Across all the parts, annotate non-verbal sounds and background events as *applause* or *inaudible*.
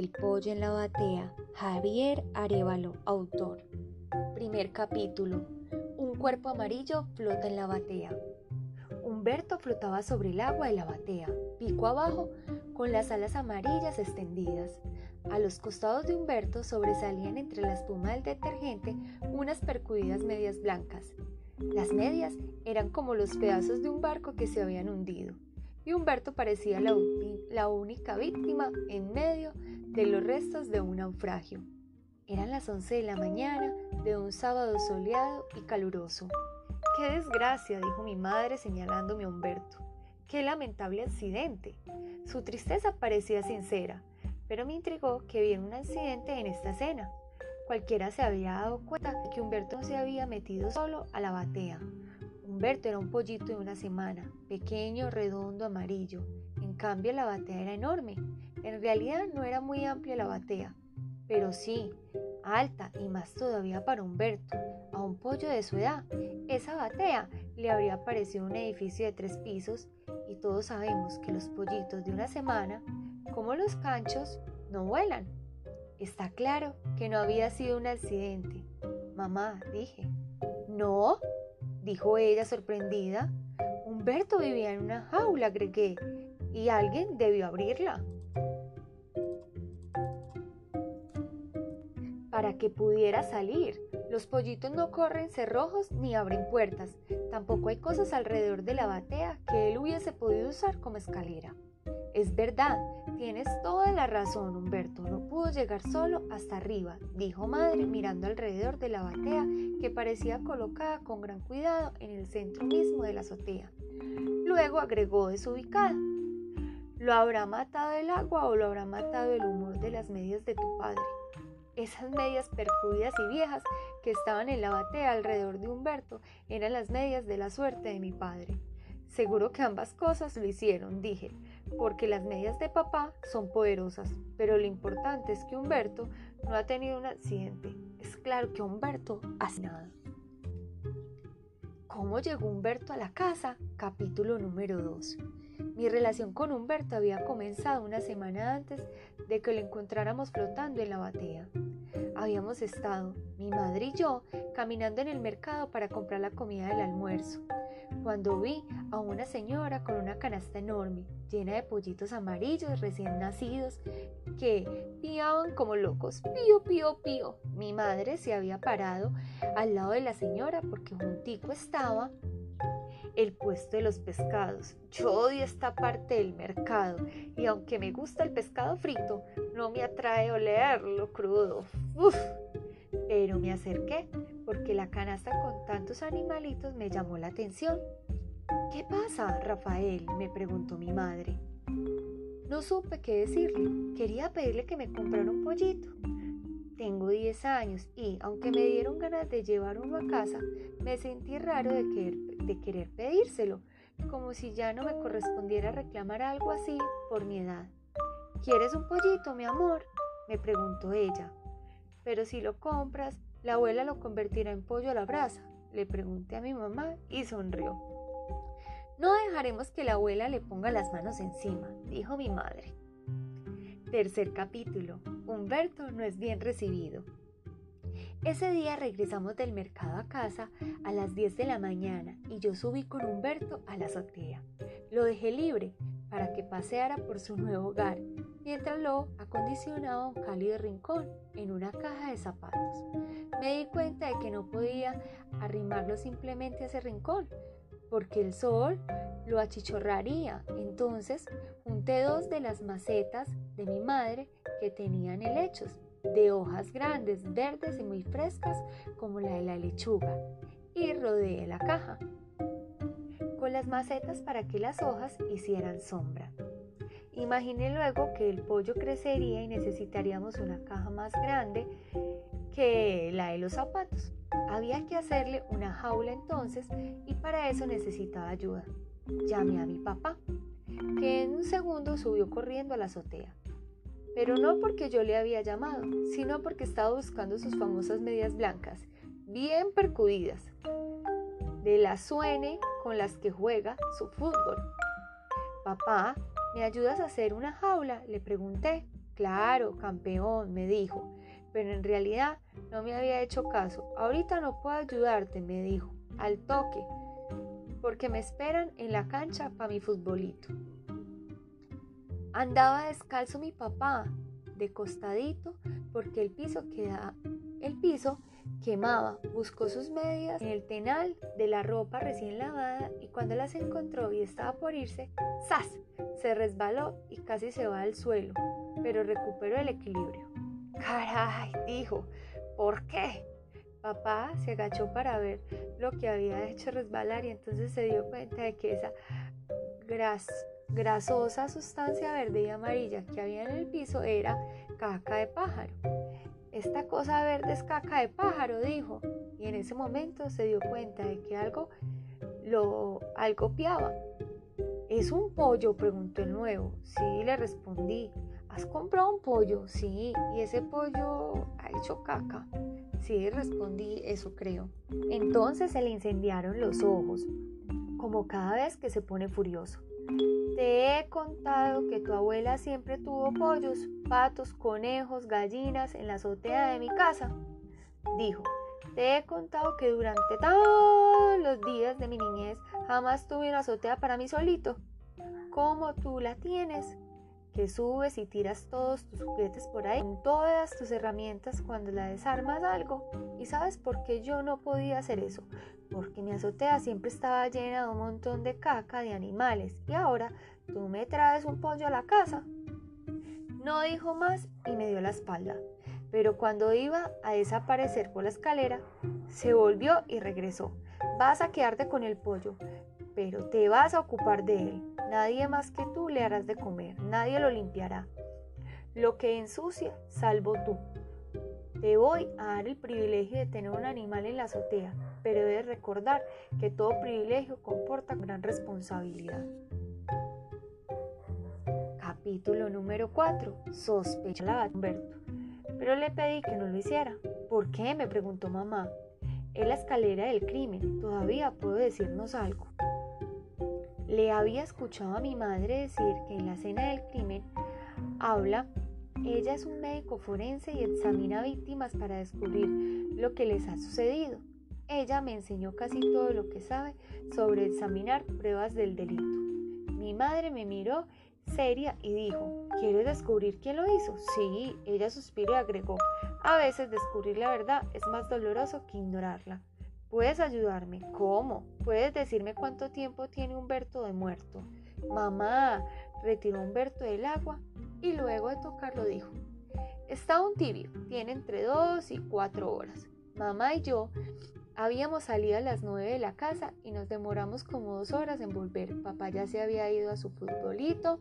El pollo en la batea. Javier Arevalo, autor. Primer capítulo. Un cuerpo amarillo flota en la batea. Humberto flotaba sobre el agua de la batea, pico abajo, con las alas amarillas extendidas. A los costados de Humberto sobresalían entre la espuma del detergente unas percudidas medias blancas. Las medias eran como los pedazos de un barco que se habían hundido y Humberto parecía la, la única víctima en medio de los restos de un naufragio. Eran las 11 de la mañana de un sábado soleado y caluroso. ¡Qué desgracia! dijo mi madre señalándome a Humberto. ¡Qué lamentable accidente! Su tristeza parecía sincera, pero me intrigó que viera un accidente en esta escena. Cualquiera se había dado cuenta de que Humberto no se había metido solo a la batea. Humberto era un pollito de una semana, pequeño, redondo, amarillo. En cambio, la batea era enorme. En realidad no era muy amplia la batea, pero sí, alta y más todavía para Humberto, a un pollo de su edad. Esa batea le habría parecido un edificio de tres pisos y todos sabemos que los pollitos de una semana, como los canchos, no vuelan. Está claro que no había sido un accidente. Mamá, dije. No, dijo ella sorprendida. Humberto vivía en una jaula, agregué, y alguien debió abrirla. Para que pudiera salir. Los pollitos no corren cerrojos ni abren puertas. Tampoco hay cosas alrededor de la batea que él hubiese podido usar como escalera. Es verdad, tienes toda la razón, Humberto. No pudo llegar solo hasta arriba, dijo madre mirando alrededor de la batea que parecía colocada con gran cuidado en el centro mismo de la azotea. Luego agregó desubicada. ¿Lo habrá matado el agua o lo habrá matado el humor de las medias de tu padre? Esas medias percudidas y viejas que estaban en la batea alrededor de Humberto eran las medias de la suerte de mi padre. Seguro que ambas cosas lo hicieron, dije, porque las medias de papá son poderosas, pero lo importante es que Humberto no ha tenido un accidente. Es claro que Humberto hace nada. ¿Cómo llegó Humberto a la casa? Capítulo número 2. Mi relación con Humberto había comenzado una semana antes de que lo encontráramos flotando en la batea. Habíamos estado, mi madre y yo, caminando en el mercado para comprar la comida del almuerzo cuando vi a una señora con una canasta enorme, llena de pollitos amarillos recién nacidos, que piaban como locos, pío, pío, pío. Mi madre se había parado al lado de la señora porque juntico estaba el puesto de los pescados. Yo odio esta parte del mercado y aunque me gusta el pescado frito, no me atrae olerlo crudo. Uf. Pero me acerqué porque la canasta con tantos animalitos me llamó la atención. ¿Qué pasa, Rafael? me preguntó mi madre. No supe qué decirle. Quería pedirle que me comprara un pollito. Tengo 10 años y, aunque me dieron ganas de llevar uno a casa, me sentí raro de querer, de querer pedírselo, como si ya no me correspondiera reclamar algo así por mi edad. ¿Quieres un pollito, mi amor? me preguntó ella. Pero si lo compras, la abuela lo convertirá en pollo a la brasa. Le pregunté a mi mamá y sonrió. No dejaremos que la abuela le ponga las manos encima, dijo mi madre. Tercer capítulo. Humberto no es bien recibido. Ese día regresamos del mercado a casa a las 10 de la mañana y yo subí con Humberto a la azotea. Lo dejé libre para que paseara por su nuevo hogar, mientras lo acondicionaba un cálido rincón en una caja de zapatos. Me di cuenta de que no podía arrimarlo simplemente a ese rincón, porque el sol lo achichorraría. Entonces junté dos de las macetas de mi madre que tenían helechos, de hojas grandes, verdes y muy frescas como la de la lechuga, y rodeé la caja con las macetas para que las hojas hicieran sombra. Imaginé luego que el pollo crecería y necesitaríamos una caja más grande que la de los zapatos. Había que hacerle una jaula entonces y para eso necesitaba ayuda. Llamé a mi papá, que en un segundo subió corriendo a la azotea. Pero no porque yo le había llamado, sino porque estaba buscando sus famosas medias blancas, bien percudidas, de la suene con las que juega su fútbol. Papá, ¿me ayudas a hacer una jaula? Le pregunté, Claro, campeón, me dijo, pero en realidad no me había hecho caso. Ahorita no puedo ayudarte, me dijo, al toque, porque me esperan en la cancha para mi futbolito. Andaba descalzo mi papá, de costadito, porque el piso el piso quemaba. Buscó sus medias en el tenal de la ropa recién lavada y cuando las encontró y estaba por irse, ¡zas! Se resbaló y casi se va al suelo, pero recuperó el equilibrio. ¡Caray! dijo. ¿Por qué? Papá se agachó para ver lo que había hecho resbalar y entonces se dio cuenta de que esa grasosa sustancia verde y amarilla que había en el piso era caca de pájaro. Esta cosa verde es caca de pájaro, dijo, y en ese momento se dio cuenta de que algo lo algo piaba. ¿Es un pollo? preguntó el nuevo. Sí, le respondí. ¿Has comprado un pollo? Sí, y ese pollo ha hecho caca. Sí, respondí, eso creo. Entonces se le incendiaron los ojos, como cada vez que se pone furioso. Te he contado que tu abuela siempre tuvo pollos, patos, conejos, gallinas en la azotea de mi casa. Dijo, te he contado que durante todos los días de mi niñez jamás tuve una azotea para mí solito. ¿Cómo tú la tienes? que subes y tiras todos tus juguetes por ahí, con todas tus herramientas cuando la desarmas algo. ¿Y sabes por qué yo no podía hacer eso? Porque mi azotea siempre estaba llena de un montón de caca de animales y ahora tú me traes un pollo a la casa. No dijo más y me dio la espalda. Pero cuando iba a desaparecer por la escalera, se volvió y regresó. Vas a quedarte con el pollo, pero te vas a ocupar de él. Nadie más que tú le harás de comer, nadie lo limpiará. Lo que ensucia, salvo tú. Te voy a dar el privilegio de tener un animal en la azotea, pero debes recordar que todo privilegio comporta gran responsabilidad. Capítulo número 4. Sospecha la Humberto. Pero le pedí que no lo hiciera. ¿Por qué? me preguntó mamá. Es la escalera del crimen. Todavía puedo decirnos algo. Le había escuchado a mi madre decir que en la escena del crimen habla, ella es un médico forense y examina víctimas para descubrir lo que les ha sucedido. Ella me enseñó casi todo lo que sabe sobre examinar pruebas del delito. Mi madre me miró seria y dijo, ¿quieres descubrir quién lo hizo? Sí, ella suspiró y agregó, a veces descubrir la verdad es más doloroso que ignorarla. ¿Puedes ayudarme? ¿Cómo? ¿Puedes decirme cuánto tiempo tiene Humberto de muerto? Mamá, retiró Humberto del agua y luego de tocarlo dijo, está un tibio, tiene entre dos y cuatro horas. Mamá y yo habíamos salido a las nueve de la casa y nos demoramos como dos horas en volver. Papá ya se había ido a su futbolito.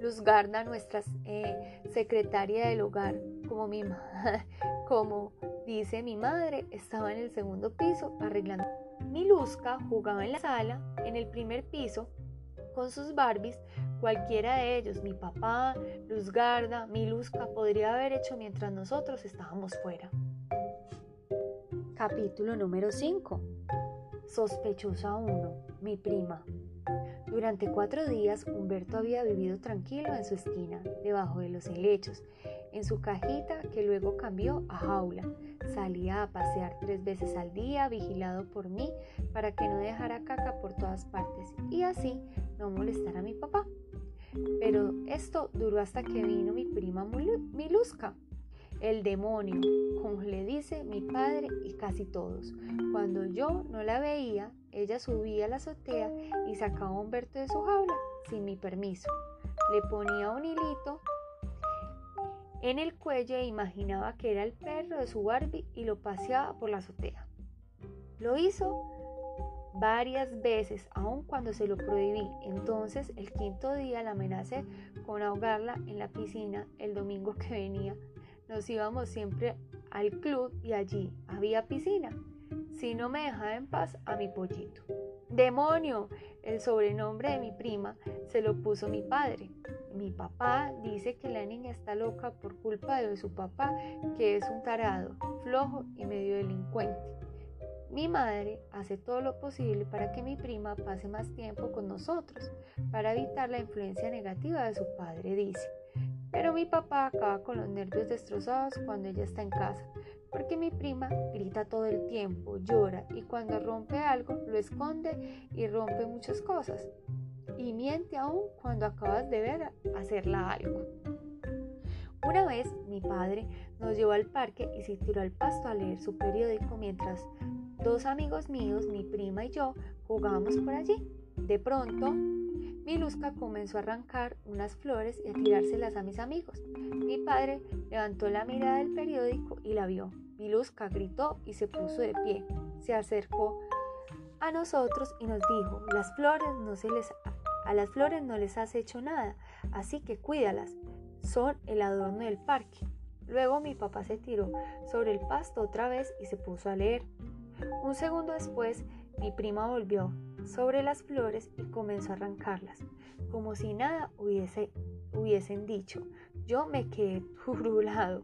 Luz Garda, nuestra eh, secretaria del hogar, como mi, *laughs* como Dice mi madre, estaba en el segundo piso arreglando. Mi Luzca jugaba en la sala, en el primer piso, con sus Barbies. Cualquiera de ellos, mi papá, Luzgarda, mi Luzca, podría haber hecho mientras nosotros estábamos fuera. Capítulo número 5. Sospechosa 1. Mi prima. Durante cuatro días Humberto había vivido tranquilo en su esquina, debajo de los helechos, en su cajita que luego cambió a jaula. Salía a pasear tres veces al día, vigilado por mí, para que no dejara caca por todas partes y así no molestara a mi papá. Pero esto duró hasta que vino mi prima Miluska, el demonio, como le dice mi padre y casi todos. Cuando yo no la veía, ella subía a la azotea y sacaba a Humberto de su jaula sin mi permiso. Le ponía un hilito en el cuello e imaginaba que era el perro de su Barbie y lo paseaba por la azotea. Lo hizo varias veces, aun cuando se lo prohibí. Entonces, el quinto día la amenacé con ahogarla en la piscina el domingo que venía. Nos íbamos siempre al club y allí había piscina. Si no me dejaba en paz a mi pollito. Demonio, el sobrenombre de mi prima, se lo puso mi padre. Mi papá dice que la niña está loca por culpa de su papá, que es un tarado, flojo y medio delincuente. Mi madre hace todo lo posible para que mi prima pase más tiempo con nosotros, para evitar la influencia negativa de su padre, dice. Pero mi papá acaba con los nervios destrozados cuando ella está en casa, porque mi prima grita todo el tiempo, llora y cuando rompe algo lo esconde y rompe muchas cosas. Y miente aún cuando acabas de ver hacerla algo. Una vez mi padre nos llevó al parque y se tiró al pasto a leer su periódico mientras dos amigos míos, mi prima y yo, jugábamos por allí. De pronto, Miluska comenzó a arrancar unas flores y a tirárselas a mis amigos. Mi padre levantó la mirada del periódico y la vio. Miluska gritó y se puso de pie. Se acercó a nosotros y nos dijo, las flores no se les a las flores no les has hecho nada, así que cuídalas. Son el adorno del parque. Luego mi papá se tiró sobre el pasto otra vez y se puso a leer. Un segundo después, mi prima volvió sobre las flores y comenzó a arrancarlas, como si nada hubiese, hubiesen dicho. Yo me quedé *laughs* turulado.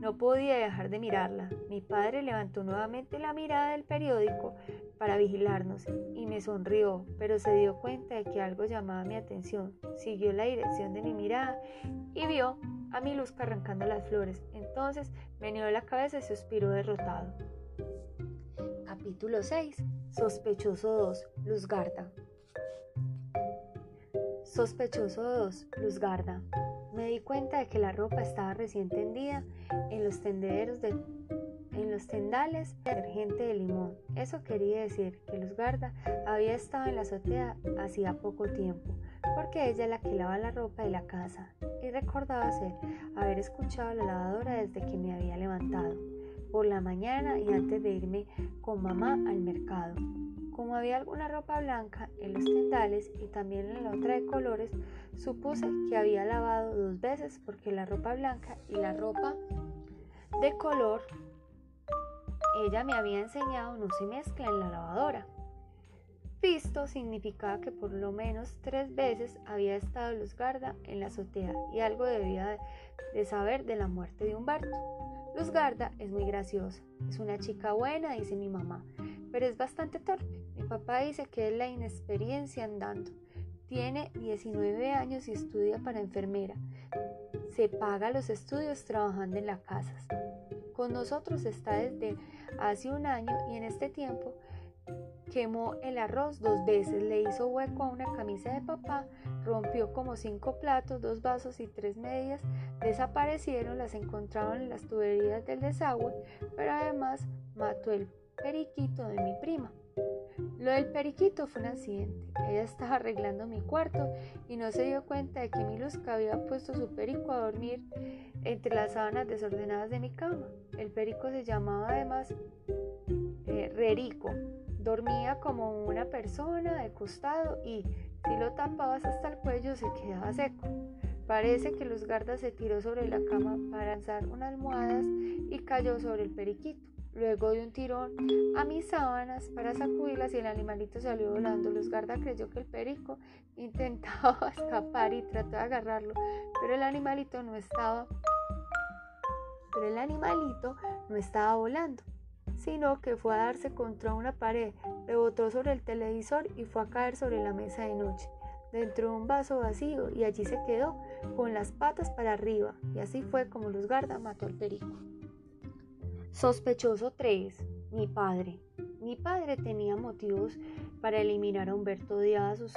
No podía dejar de mirarla. Mi padre levantó nuevamente la mirada del periódico para vigilarnos y me sonrió, pero se dio cuenta de que algo llamaba mi atención. Siguió la dirección de mi mirada y vio a mi luz arrancando las flores. Entonces meneó la cabeza y suspiró derrotado. Capítulo 6. Sospechoso 2. Luzgarda. Sospechoso 2. Luzgarda. Me di cuenta de que la ropa estaba recién tendida en los tendederos de en los tendales gente de limón. Eso quería decir que Luzgarda había estado en la azotea hacía poco tiempo, porque ella la que lava la ropa de la casa y recordaba ser haber escuchado la lavadora desde que me había levantado por la mañana y antes de irme con mamá al mercado. Como había alguna ropa blanca en los tendales y también en la otra de colores, supuse que había lavado dos veces porque la ropa blanca y la ropa de color ella me había enseñado no se mezcla en la lavadora. Visto significaba que por lo menos tres veces había estado Luzgarda en la azotea y algo debía de saber de la muerte de Humberto. Luzgarda es muy graciosa, es una chica buena, dice mi mamá, pero es bastante torpe. Mi papá dice que es la inexperiencia andando. Tiene 19 años y estudia para enfermera. Se paga los estudios trabajando en las casas. Con nosotros está desde hace un año y en este tiempo quemó el arroz dos veces, le hizo hueco a una camisa de papá, rompió como cinco platos, dos vasos y tres medias, desaparecieron, las encontraron en las tuberías del desagüe, pero además mató el periquito de mi prima. Lo del periquito fue un accidente. Ella estaba arreglando mi cuarto y no se dio cuenta de que mi Luzca había puesto su perico a dormir entre las sábanas desordenadas de mi cama. El perico se llamaba además eh, Rerico. Dormía como una persona de costado y si lo tapabas hasta el cuello se quedaba seco. Parece que Luzgarda se tiró sobre la cama para alzar unas almohadas y cayó sobre el periquito. Luego de un tirón a mis sábanas para sacudirlas y el animalito salió volando. Luzgarda creyó que el perico *laughs* intentaba *laughs* escapar y trató de agarrarlo, pero el animalito no estaba pero el animalito no estaba volando, sino que fue a darse contra una pared, rebotó sobre el televisor y fue a caer sobre la mesa de noche, dentro de un vaso vacío, y allí se quedó con las patas para arriba, y así fue como Luzgarda mató al perico. Sospechoso 3. Mi padre. Mi padre tenía motivos para eliminar a Humberto Díaz sus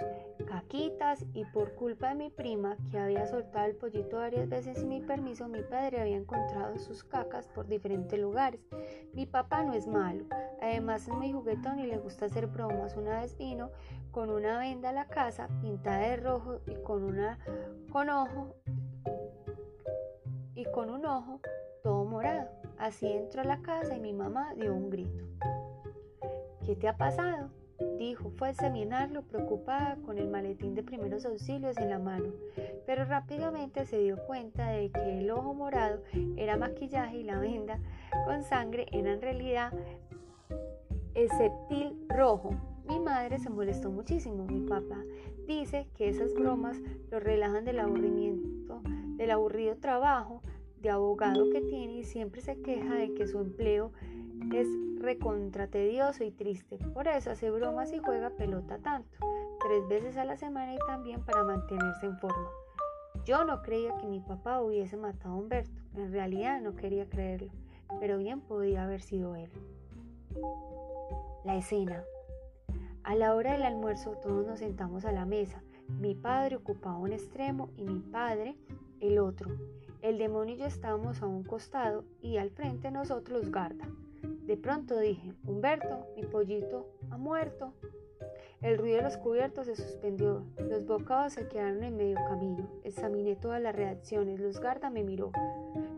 caquitas y por culpa de mi prima que había soltado el pollito varias veces sin mi permiso, mi padre había encontrado sus cacas por diferentes lugares. Mi papá no es malo, además es muy juguetón y le gusta hacer bromas. Una vez vino con una venda a la casa pintada de rojo y con una con ojo y con un ojo todo morado. Así entró a la casa y mi mamá dio un grito. ¿Qué te ha pasado? Dijo, fue a examinarlo preocupada con el maletín de primeros auxilios en la mano, pero rápidamente se dio cuenta de que el ojo morado era maquillaje y la venda con sangre era en realidad septil rojo. Mi madre se molestó muchísimo. Mi papá dice que esas bromas lo relajan del aburrimiento, del aburrido trabajo de abogado que tiene y siempre se queja de que su empleo es recontra tedioso y triste. Por eso hace bromas y juega pelota tanto, tres veces a la semana y también para mantenerse en forma. Yo no creía que mi papá hubiese matado a Humberto. En realidad no quería creerlo, pero bien podía haber sido él. La escena. A la hora del almuerzo todos nos sentamos a la mesa. Mi padre ocupaba un extremo y mi padre el otro. El demonio y yo estábamos a un costado y al frente nosotros los. De pronto dije, Humberto, mi pollito ha muerto. El ruido de los cubiertos se suspendió, los bocados se quedaron en medio camino. Examiné todas las reacciones, Luz Garda me miró.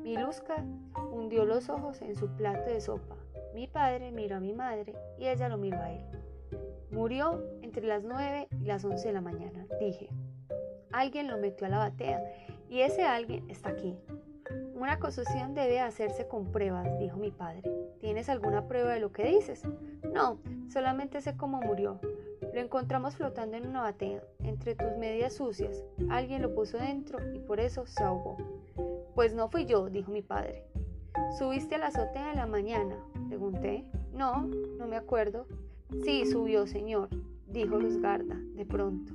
Miluska hundió los ojos en su plato de sopa. Mi padre miró a mi madre y ella lo miró a él. Murió entre las 9 y las 11 de la mañana, dije. Alguien lo metió a la batea y ese alguien está aquí. Una acusación debe hacerse con pruebas, dijo mi padre. ¿Tienes alguna prueba de lo que dices? No, solamente sé cómo murió. Lo encontramos flotando en una batea, entre tus medias sucias. Alguien lo puso dentro y por eso se ahogó. Pues no fui yo, dijo mi padre. ¿Subiste a la azotea la mañana? Pregunté. No, no me acuerdo. Sí, subió, señor, dijo Luzgarda, de pronto.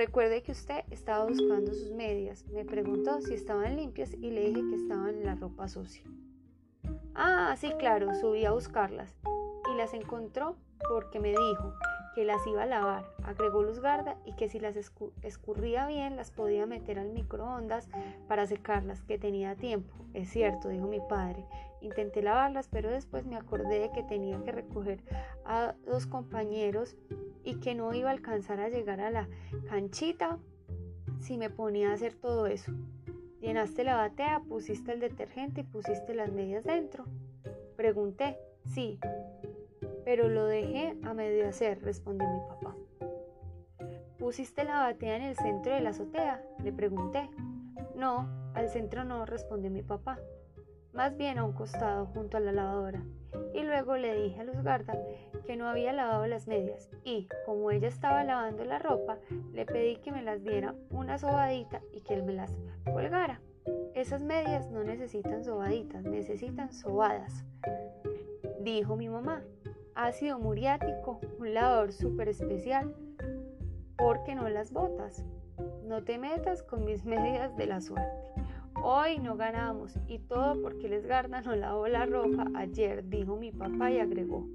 Recuerde que usted estaba buscando sus medias. Me preguntó si estaban limpias y le dije que estaban en la ropa sucia. Ah, sí, claro, subí a buscarlas. Y las encontró porque me dijo que las iba a lavar, agregó Luzgarda, y que si las escurría bien las podía meter al microondas para secarlas, que tenía tiempo. Es cierto, dijo mi padre. Intenté lavarlas, pero después me acordé de que tenía que recoger a dos compañeros y que no iba a alcanzar a llegar a la canchita si me ponía a hacer todo eso. Llenaste la batea, pusiste el detergente y pusiste las medias dentro. Pregunté. Sí, pero lo dejé a medio hacer, respondió mi papá. ¿Pusiste la batea en el centro de la azotea? Le pregunté. No, al centro no, respondió mi papá. Más bien a un costado, junto a la lavadora. Y luego le dije a Luzgarda que no había lavado las medias y, como ella estaba lavando la ropa, le pedí que me las diera una sobadita y que él me las colgara. Esas medias no necesitan sobaditas, necesitan sobadas, dijo mi mamá ácido muriático, un lavador súper especial, porque no las botas. No te metas con mis *laughs* medidas de la suerte. Hoy no ganamos y todo porque Lesgarda no lavó la ropa ayer, dijo mi papá y agregó.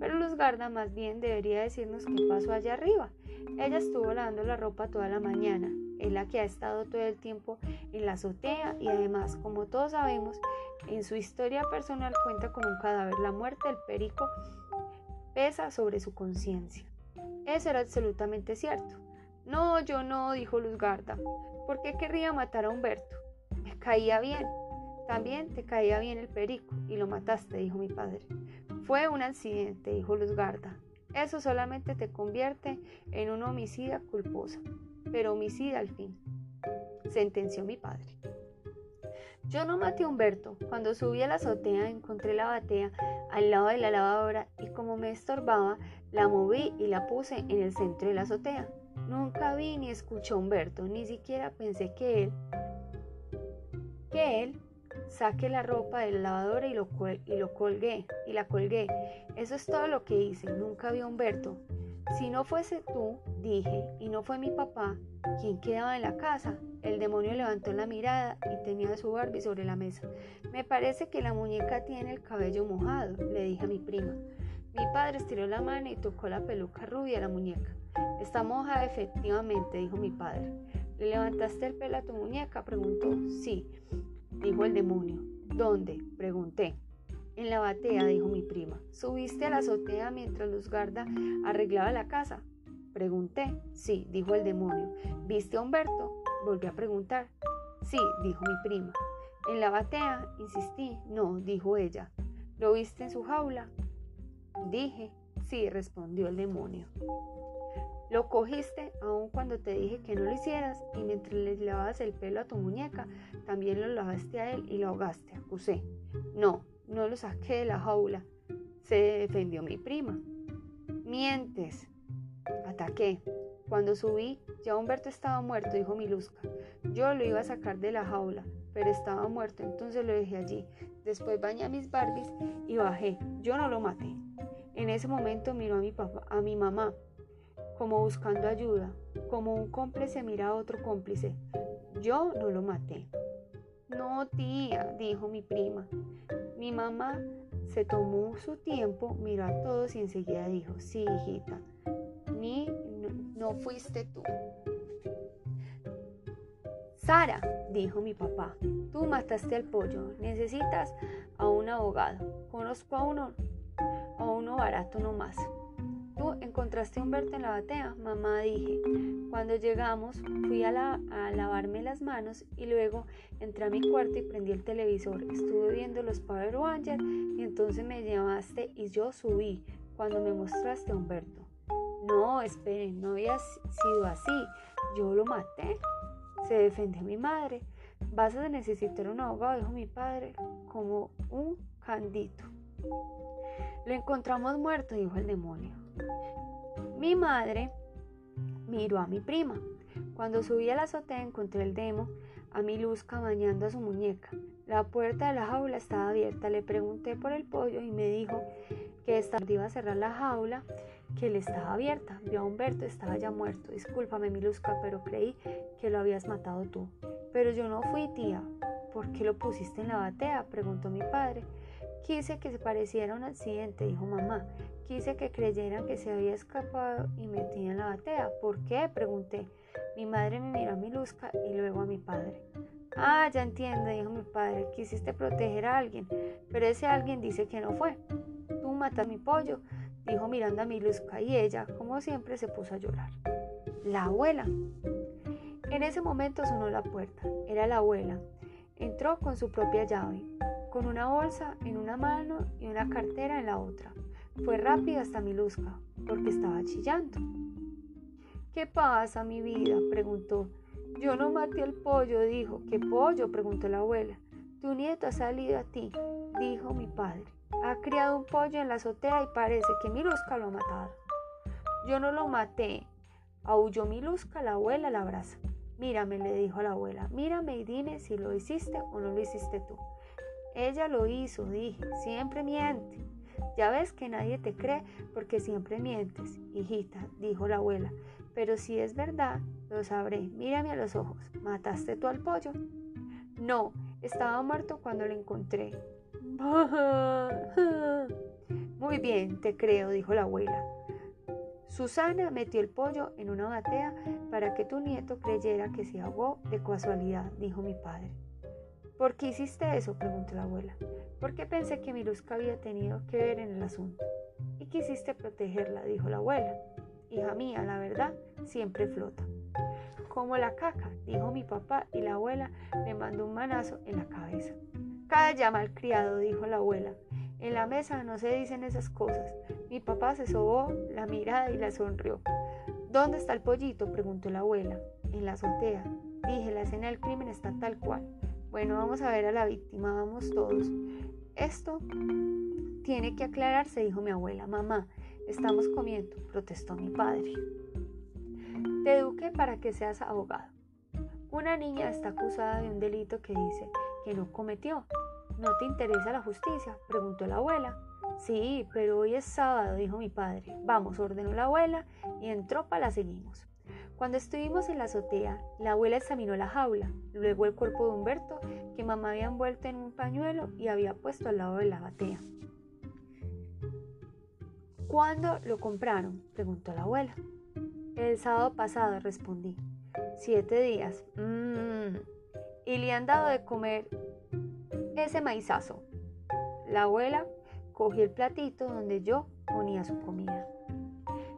Pero Lesgarda más bien debería decirnos qué pasó allá arriba. Ella estuvo lavando la ropa toda la mañana. Es la que ha estado todo el tiempo en la azotea y además, como todos sabemos, en su historia personal cuenta con un cadáver. La muerte del perico pesa sobre su conciencia. Eso era absolutamente cierto. No, yo no, dijo Luzgarda. ¿Por qué querría matar a Humberto? Caía bien. También te caía bien el perico y lo mataste, dijo mi padre. Fue un accidente, dijo Luzgarda. Eso solamente te convierte en un homicida culposa, pero homicida al fin, sentenció mi padre. Yo no maté a Humberto. Cuando subí a la azotea encontré la batea al lado de la lavadora y como me estorbaba, la moví y la puse en el centro de la azotea. Nunca vi ni escuché a Humberto, ni siquiera pensé que él, que él saque la ropa de la lavadora y lo, y lo colgué, y la colgué. Eso es todo lo que hice, nunca vi a Humberto. Si no fuese tú, dije, y no fue mi papá, ¿quién quedaba en la casa? El demonio levantó la mirada y tenía su Barbie sobre la mesa. Me parece que la muñeca tiene el cabello mojado, le dije a mi prima. Mi padre estiró la mano y tocó la peluca rubia a la muñeca. Está mojada efectivamente, dijo mi padre. ¿Le levantaste el pelo a tu muñeca? preguntó. Sí, dijo el demonio. ¿Dónde? pregunté. En la batea, dijo mi prima. ¿Subiste a la azotea mientras Luzgarda arreglaba la casa? Pregunté. Sí, dijo el demonio. ¿Viste a Humberto? Volví a preguntar. Sí, dijo mi prima. En la batea, insistí. No, dijo ella. ¿Lo viste en su jaula? Dije. Sí, respondió el demonio. Lo cogiste aun cuando te dije que no lo hicieras y mientras le lavabas el pelo a tu muñeca, también lo lavaste a él y lo ahogaste, acusé. No, no lo saqué de la jaula, se defendió mi prima. Mientes. Ataqué. Cuando subí, ya Humberto estaba muerto, dijo Miluska. Yo lo iba a sacar de la jaula, pero estaba muerto, entonces lo dejé allí. Después bañé a mis Barbies y bajé. Yo no lo maté. En ese momento miró a mi papá, a mi mamá, como buscando ayuda, como un cómplice mira a otro cómplice. Yo no lo maté. No, tía, dijo mi prima. Mi mamá se tomó su tiempo, miró a todos y enseguida dijo, sí, hijita, ni no, fuiste tú. Sara, dijo mi papá, tú mataste al pollo, necesitas a un abogado. Conozco a uno, a uno barato nomás. Tú encontraste a Humberto en la batea, mamá dije. Cuando llegamos, fui a, lavarme las manos y luego entré a mi cuarto y prendí el televisor. Estuve viendo los Power Rangers y entonces me llamaste y yo subí cuando me mostraste a Humberto. No, esperen, no había sido así. Yo lo maté. Se defendió mi madre. Vas a necesitar un abogado, dijo mi padre, como un candito. Lo encontramos muerto, dijo el demonio. Mi madre miró a mi prima. Cuando subí a la azotea encontré el demo a mi luzca bañando a su muñeca. La puerta de la jaula estaba abierta. Le pregunté por el pollo y me dijo que esta iba a cerrar la jaula, que le estaba abierta. Vio a Humberto, estaba ya muerto. Discúlpame, mi luzca, pero creí que lo habías matado tú. Pero yo no fui, tía. ¿Por qué lo pusiste en la batea? preguntó mi padre. Quise que se pareciera a un accidente, dijo mamá. Quise que creyeran que se había escapado y metía en la batea. ¿Por qué? pregunté. Mi madre me miró a mi luzca y luego a mi padre. Ah, ya entiendo, dijo mi padre. Quisiste proteger a alguien, pero ese alguien dice que no fue. Tú matas mi pollo, dijo mirando a mi luzca y ella, como siempre, se puso a llorar. La abuela. En ese momento sonó la puerta. Era la abuela. Entró con su propia llave, con una bolsa en una mano y una cartera en la otra. Fue rápido hasta mi luzca, porque estaba chillando. ¿Qué pasa, mi vida? preguntó. Yo no maté al pollo, dijo. ¿Qué pollo? preguntó la abuela. Tu nieto ha salido a ti, dijo mi padre. Ha criado un pollo en la azotea y parece que mi luzca lo ha matado. Yo no lo maté. Aulló mi luzca, la abuela la abraza. Mírame, le dijo la abuela, mírame y dime si lo hiciste o no lo hiciste tú. Ella lo hizo, dije, siempre miente. Ya ves que nadie te cree porque siempre mientes, hijita, dijo la abuela. Pero si es verdad, lo sabré. Mírame a los ojos. ¿Mataste tú al pollo? No, estaba muerto cuando lo encontré. *laughs* Muy bien, te creo, dijo la abuela. Susana metió el pollo en una batea para que tu nieto creyera que se ahogó de casualidad, dijo mi padre. ¿Por qué hiciste eso? preguntó la abuela. Porque pensé que mi Luzca había tenido que ver en el asunto. Y quisiste protegerla, dijo la abuela. Hija mía, la verdad siempre flota. Como la caca, dijo mi papá, y la abuela le mandó un manazo en la cabeza. Calla, criado, dijo la abuela. En la mesa no se dicen esas cosas. Mi papá se sobó la mirada y la sonrió. ¿Dónde está el pollito? preguntó la abuela. En la azotea. Dije, la escena del crimen está tal cual. Bueno, vamos a ver a la víctima, vamos todos. Esto tiene que aclararse, dijo mi abuela. Mamá, estamos comiendo, protestó mi padre. Te eduqué para que seas abogado. Una niña está acusada de un delito que dice que no cometió. ¿No te interesa la justicia? preguntó la abuela. Sí, pero hoy es sábado, dijo mi padre. Vamos, ordenó la abuela y en tropa la seguimos. Cuando estuvimos en la azotea, la abuela examinó la jaula, luego el cuerpo de Humberto, que mamá había envuelto en un pañuelo y había puesto al lado de la batea. ¿Cuándo lo compraron? preguntó la abuela. El sábado pasado, respondí. Siete días. Mmm. Y le han dado de comer ese maizazo. La abuela cogió el platito donde yo ponía su comida.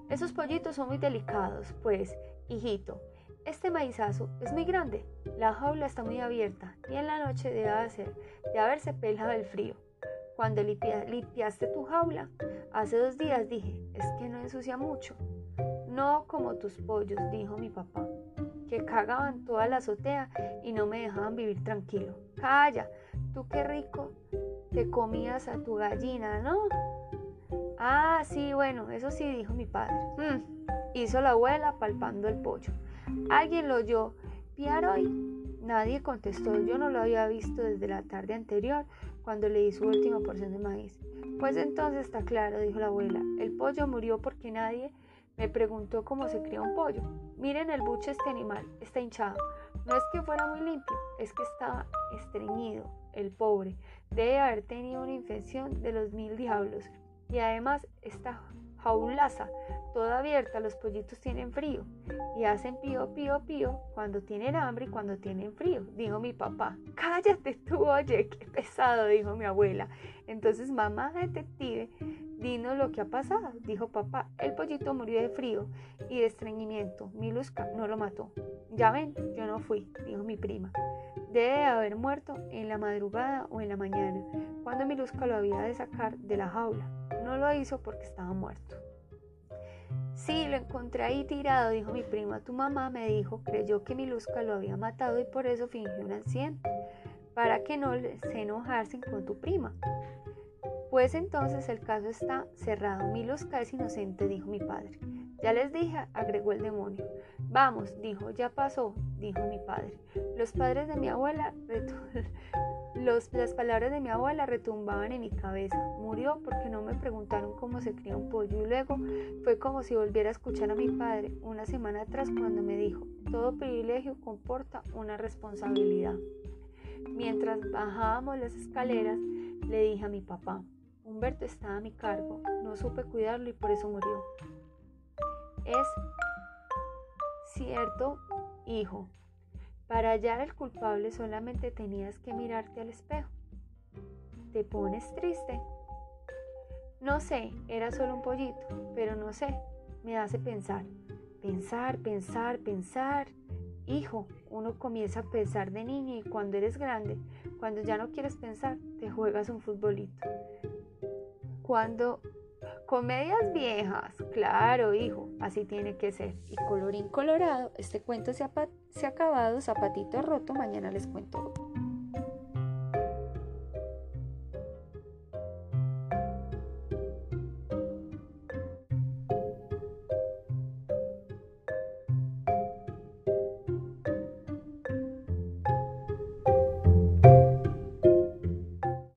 Esos pollitos son muy delicados, pues Hijito, este maizazo es muy grande, la jaula está muy abierta y en la noche debe, hacer, de haberse pelado el frío. Cuando limpiaste tu jaula, hace dos días dije, es que no ensucia mucho. No como tus pollos, dijo mi papá, que cagaban toda la azotea y no me dejaban vivir tranquilo. Calla, tú qué rico te comías a tu gallina, ¿no? Ah, sí, bueno, eso sí, dijo mi padre. Mm hizo la abuela palpando el pollo. ¿Alguien lo oyó piar hoy? Nadie contestó. Yo no lo había visto desde la tarde anterior, cuando le di su última porción de maíz. Pues entonces está claro, dijo la abuela. El pollo murió porque nadie me preguntó cómo se cría un pollo. Miren el buche este animal, está hinchado. No es que fuera muy limpio, es que estaba estreñido, el pobre. Debe haber tenido una infección de los mil diablos. Y además esta jaulaza toda abierta, los pollitos tienen frío y hacen pío, pío, pío cuando tienen hambre y cuando tienen frío, dijo mi papá. Cállate tú, oye, qué pesado, dijo mi abuela. Entonces, mamá detective, dinos lo que ha pasado, dijo papá. El pollito murió de frío y de estreñimiento. Miluska no lo mató. Ya ven, yo no fui, dijo mi prima. Debe haber muerto en la madrugada o en la mañana, cuando Miluska lo había de sacar de la jaula. No lo hizo porque estaba muerto. Sí, lo encontré ahí tirado, dijo mi prima. Tu mamá me dijo, creyó que Miluska lo había matado y por eso fingió un accidente, para que no se enojarse con tu prima. Pues entonces el caso está cerrado. Miluska es inocente, dijo mi padre. Ya les dije, agregó el demonio. Vamos, dijo, ya pasó, dijo mi padre. Los padres de mi abuela, *laughs* las palabras de mi abuela retumbaban en mi cabeza. Murió porque no me preguntaron cómo se cría un pollo y luego fue como si volviera a escuchar a mi padre una semana atrás cuando me dijo, todo privilegio comporta una responsabilidad. Mientras bajábamos las escaleras, le dije a mi papá, Humberto estaba a mi cargo, no supe cuidarlo y por eso murió. Es cierto, hijo, para hallar al culpable solamente tenías que mirarte al espejo. ¿Te pones triste? No sé, era solo un pollito, pero no sé, me hace pensar. Pensar, pensar, pensar. Hijo, uno comienza a pensar de niño y cuando eres grande, cuando ya no quieres pensar, te juegas un futbolito. Cuando comedias viejas, claro, hijo, así tiene que ser. Y colorín colorado, este cuento se ha, se ha acabado, zapatito roto, mañana les cuento